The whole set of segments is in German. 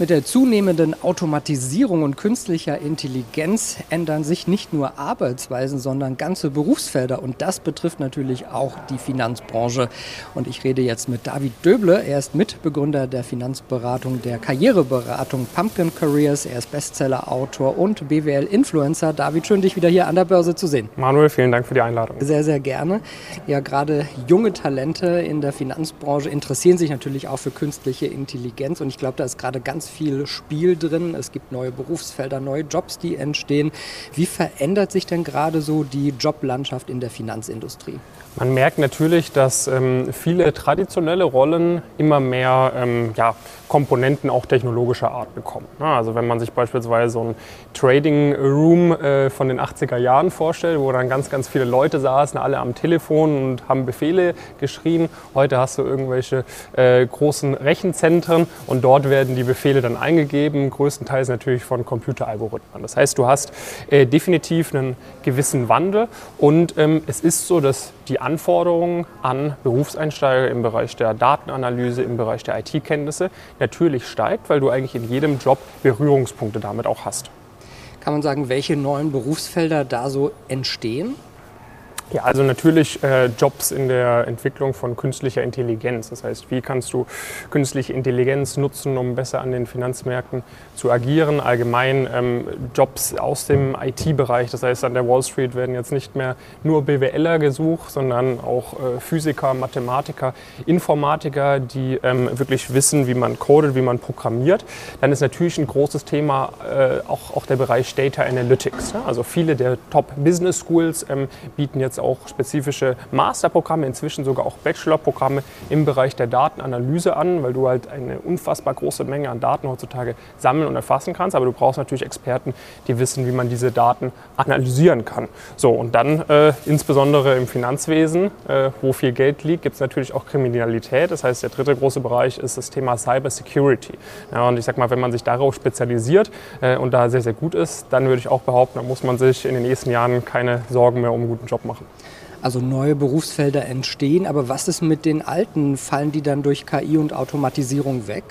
Mit der zunehmenden Automatisierung und künstlicher Intelligenz ändern sich nicht nur Arbeitsweisen, sondern ganze Berufsfelder. Und das betrifft natürlich auch die Finanzbranche. Und ich rede jetzt mit David Döble. Er ist Mitbegründer der Finanzberatung, der Karriereberatung Pumpkin Careers. Er ist Bestseller-Autor und BWL-Influencer. David, schön, dich wieder hier an der Börse zu sehen. Manuel, vielen Dank für die Einladung. Sehr, sehr gerne. Ja, gerade junge Talente in der Finanzbranche interessieren sich natürlich auch für künstliche Intelligenz. Und ich glaube, da ist gerade ganz viel Spiel drin. Es gibt neue Berufsfelder, neue Jobs, die entstehen. Wie verändert sich denn gerade so die Joblandschaft in der Finanzindustrie? Man merkt natürlich, dass ähm, viele traditionelle Rollen immer mehr ähm, ja, Komponenten auch technologischer Art bekommen. Also wenn man sich beispielsweise so ein Trading Room äh, von den 80er Jahren vorstellt, wo dann ganz, ganz viele Leute saßen, alle am Telefon und haben Befehle geschrieben. Heute hast du irgendwelche äh, großen Rechenzentren und dort werden die Befehle dann eingegeben, größtenteils natürlich von Computeralgorithmen. Das heißt, du hast äh, definitiv einen gewissen Wandel und ähm, es ist so, dass die Anforderungen an Berufseinsteiger im Bereich der Datenanalyse, im Bereich der IT-Kenntnisse natürlich steigt, weil du eigentlich in jedem Job Berührungspunkte damit auch hast. Kann man sagen, welche neuen Berufsfelder da so entstehen? Ja, also natürlich äh, Jobs in der Entwicklung von künstlicher Intelligenz. Das heißt, wie kannst du künstliche Intelligenz nutzen, um besser an den Finanzmärkten zu agieren? Allgemein ähm, Jobs aus dem IT-Bereich. Das heißt, an der Wall Street werden jetzt nicht mehr nur BWLer gesucht, sondern auch äh, Physiker, Mathematiker, Informatiker, die ähm, wirklich wissen, wie man codet, wie man programmiert. Dann ist natürlich ein großes Thema äh, auch, auch der Bereich Data Analytics. Ne? Also viele der Top Business Schools ähm, bieten jetzt auch spezifische Masterprogramme, inzwischen sogar auch Bachelorprogramme im Bereich der Datenanalyse an, weil du halt eine unfassbar große Menge an Daten heutzutage sammeln und erfassen kannst. Aber du brauchst natürlich Experten, die wissen, wie man diese Daten analysieren kann. So, und dann äh, insbesondere im Finanzwesen, äh, wo viel Geld liegt, gibt es natürlich auch Kriminalität. Das heißt, der dritte große Bereich ist das Thema Cyber Security. Ja, und ich sag mal, wenn man sich darauf spezialisiert äh, und da sehr, sehr gut ist, dann würde ich auch behaupten, da muss man sich in den nächsten Jahren keine Sorgen mehr um einen guten Job machen. Also neue Berufsfelder entstehen, aber was ist mit den alten? Fallen die dann durch KI und Automatisierung weg?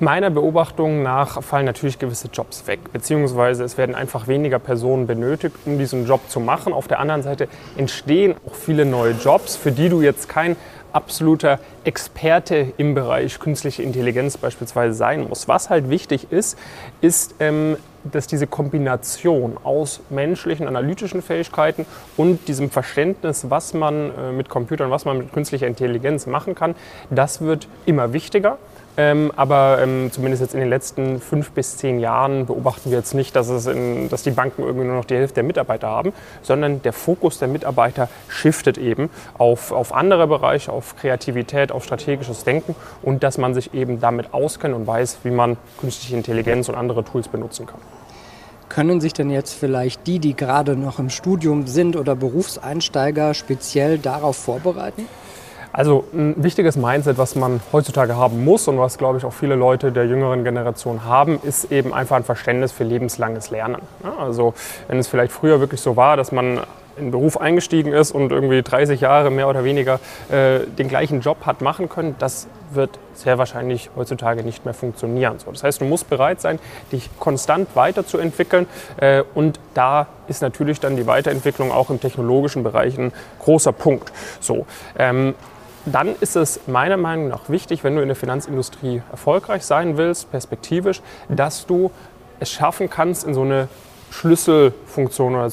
Meiner Beobachtung nach fallen natürlich gewisse Jobs weg, beziehungsweise es werden einfach weniger Personen benötigt, um diesen Job zu machen. Auf der anderen Seite entstehen auch viele neue Jobs, für die du jetzt kein absoluter Experte im Bereich künstliche Intelligenz beispielsweise sein muss. Was halt wichtig ist, ist, ähm, dass diese Kombination aus menschlichen, analytischen Fähigkeiten und diesem Verständnis, was man äh, mit Computern, was man mit künstlicher Intelligenz machen kann, das wird immer wichtiger. Ähm, aber ähm, zumindest jetzt in den letzten fünf bis zehn Jahren beobachten wir jetzt nicht, dass, es in, dass die Banken irgendwie nur noch die Hälfte der Mitarbeiter haben, sondern der Fokus der Mitarbeiter shiftet eben auf, auf andere Bereiche, auf Kreativität, auf strategisches Denken und dass man sich eben damit auskennt und weiß, wie man künstliche Intelligenz und andere Tools benutzen kann. Können sich denn jetzt vielleicht die, die gerade noch im Studium sind oder Berufseinsteiger speziell darauf vorbereiten? Also ein wichtiges Mindset, was man heutzutage haben muss und was, glaube ich, auch viele Leute der jüngeren Generation haben, ist eben einfach ein Verständnis für lebenslanges Lernen. also wenn es vielleicht früher wirklich so war, dass man in den Beruf eingestiegen ist und irgendwie 30 Jahre mehr oder weniger äh, den gleichen Job hat machen können, das wird sehr wahrscheinlich heutzutage nicht mehr funktionieren. So, das heißt, du musst bereit sein, dich konstant weiterzuentwickeln äh, und da ist natürlich dann die Weiterentwicklung auch im technologischen Bereich ein großer Punkt. So, ähm, dann ist es meiner Meinung nach wichtig, wenn du in der Finanzindustrie erfolgreich sein willst, perspektivisch, dass du es schaffen kannst, in so eine Schlüsselfunktion oder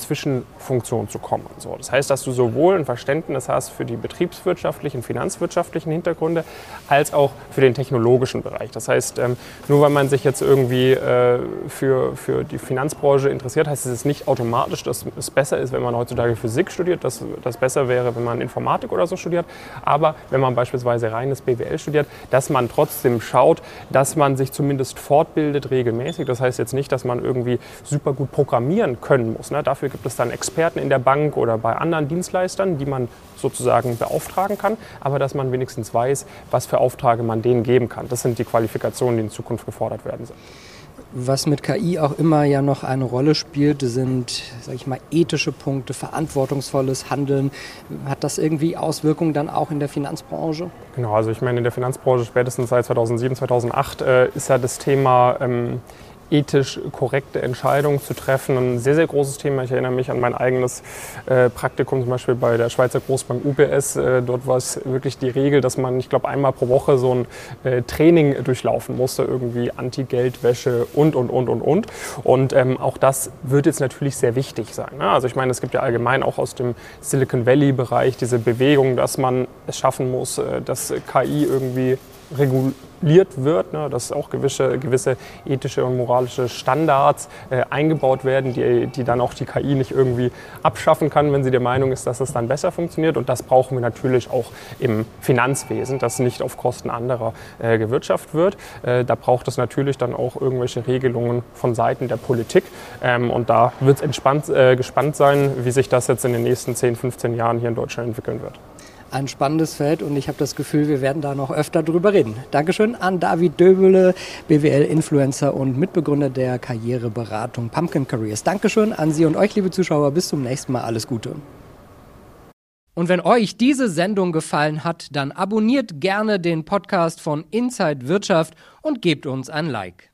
Zwischenfunktion zu kommen. So, das heißt, dass du sowohl ein Verständnis hast für die betriebswirtschaftlichen, finanzwirtschaftlichen Hintergründe als auch für den technologischen Bereich. Das heißt, ähm, nur weil man sich jetzt irgendwie äh, für, für die Finanzbranche interessiert, heißt es nicht automatisch, dass es besser ist, wenn man heutzutage Physik studiert, dass das besser wäre, wenn man Informatik oder so studiert. Aber wenn man beispielsweise reines BWL studiert, dass man trotzdem schaut, dass man sich zumindest fortbildet regelmäßig. Das heißt jetzt nicht, dass man irgendwie super gut programmieren können muss. Ne? Dafür gibt es dann Experten in der Bank oder bei anderen Dienstleistern, die man sozusagen beauftragen kann, aber dass man wenigstens weiß, was für Aufträge man denen geben kann. Das sind die Qualifikationen, die in Zukunft gefordert werden. Was mit KI auch immer ja noch eine Rolle spielt, sind, sag ich mal, ethische Punkte, verantwortungsvolles Handeln. Hat das irgendwie Auswirkungen dann auch in der Finanzbranche? Genau, also ich meine, in der Finanzbranche spätestens seit 2007, 2008 äh, ist ja das Thema ähm, ethisch korrekte Entscheidungen zu treffen. Ein sehr, sehr großes Thema. Ich erinnere mich an mein eigenes äh, Praktikum zum Beispiel bei der Schweizer Großbank UBS. Äh, dort war es wirklich die Regel, dass man, ich glaube, einmal pro Woche so ein äh, Training durchlaufen musste, irgendwie Anti-Geldwäsche und, und, und, und, und. Und ähm, auch das wird jetzt natürlich sehr wichtig sein. Ne? Also ich meine, es gibt ja allgemein auch aus dem Silicon Valley-Bereich diese Bewegung, dass man es schaffen muss, dass KI irgendwie reguliert wird, ne, dass auch gewisse, gewisse ethische und moralische Standards äh, eingebaut werden, die, die dann auch die KI nicht irgendwie abschaffen kann, wenn sie der Meinung ist, dass es dann besser funktioniert. Und das brauchen wir natürlich auch im Finanzwesen, dass nicht auf Kosten anderer äh, gewirtschaftet wird. Äh, da braucht es natürlich dann auch irgendwelche Regelungen von Seiten der Politik. Ähm, und da wird es äh, gespannt sein, wie sich das jetzt in den nächsten 10, 15 Jahren hier in Deutschland entwickeln wird ein spannendes Feld und ich habe das Gefühl, wir werden da noch öfter drüber reden. Dankeschön an David Döbele, BWL-Influencer und Mitbegründer der Karriereberatung Pumpkin Careers. Dankeschön an Sie und euch, liebe Zuschauer. Bis zum nächsten Mal. Alles Gute. Und wenn euch diese Sendung gefallen hat, dann abonniert gerne den Podcast von Inside Wirtschaft und gebt uns ein Like.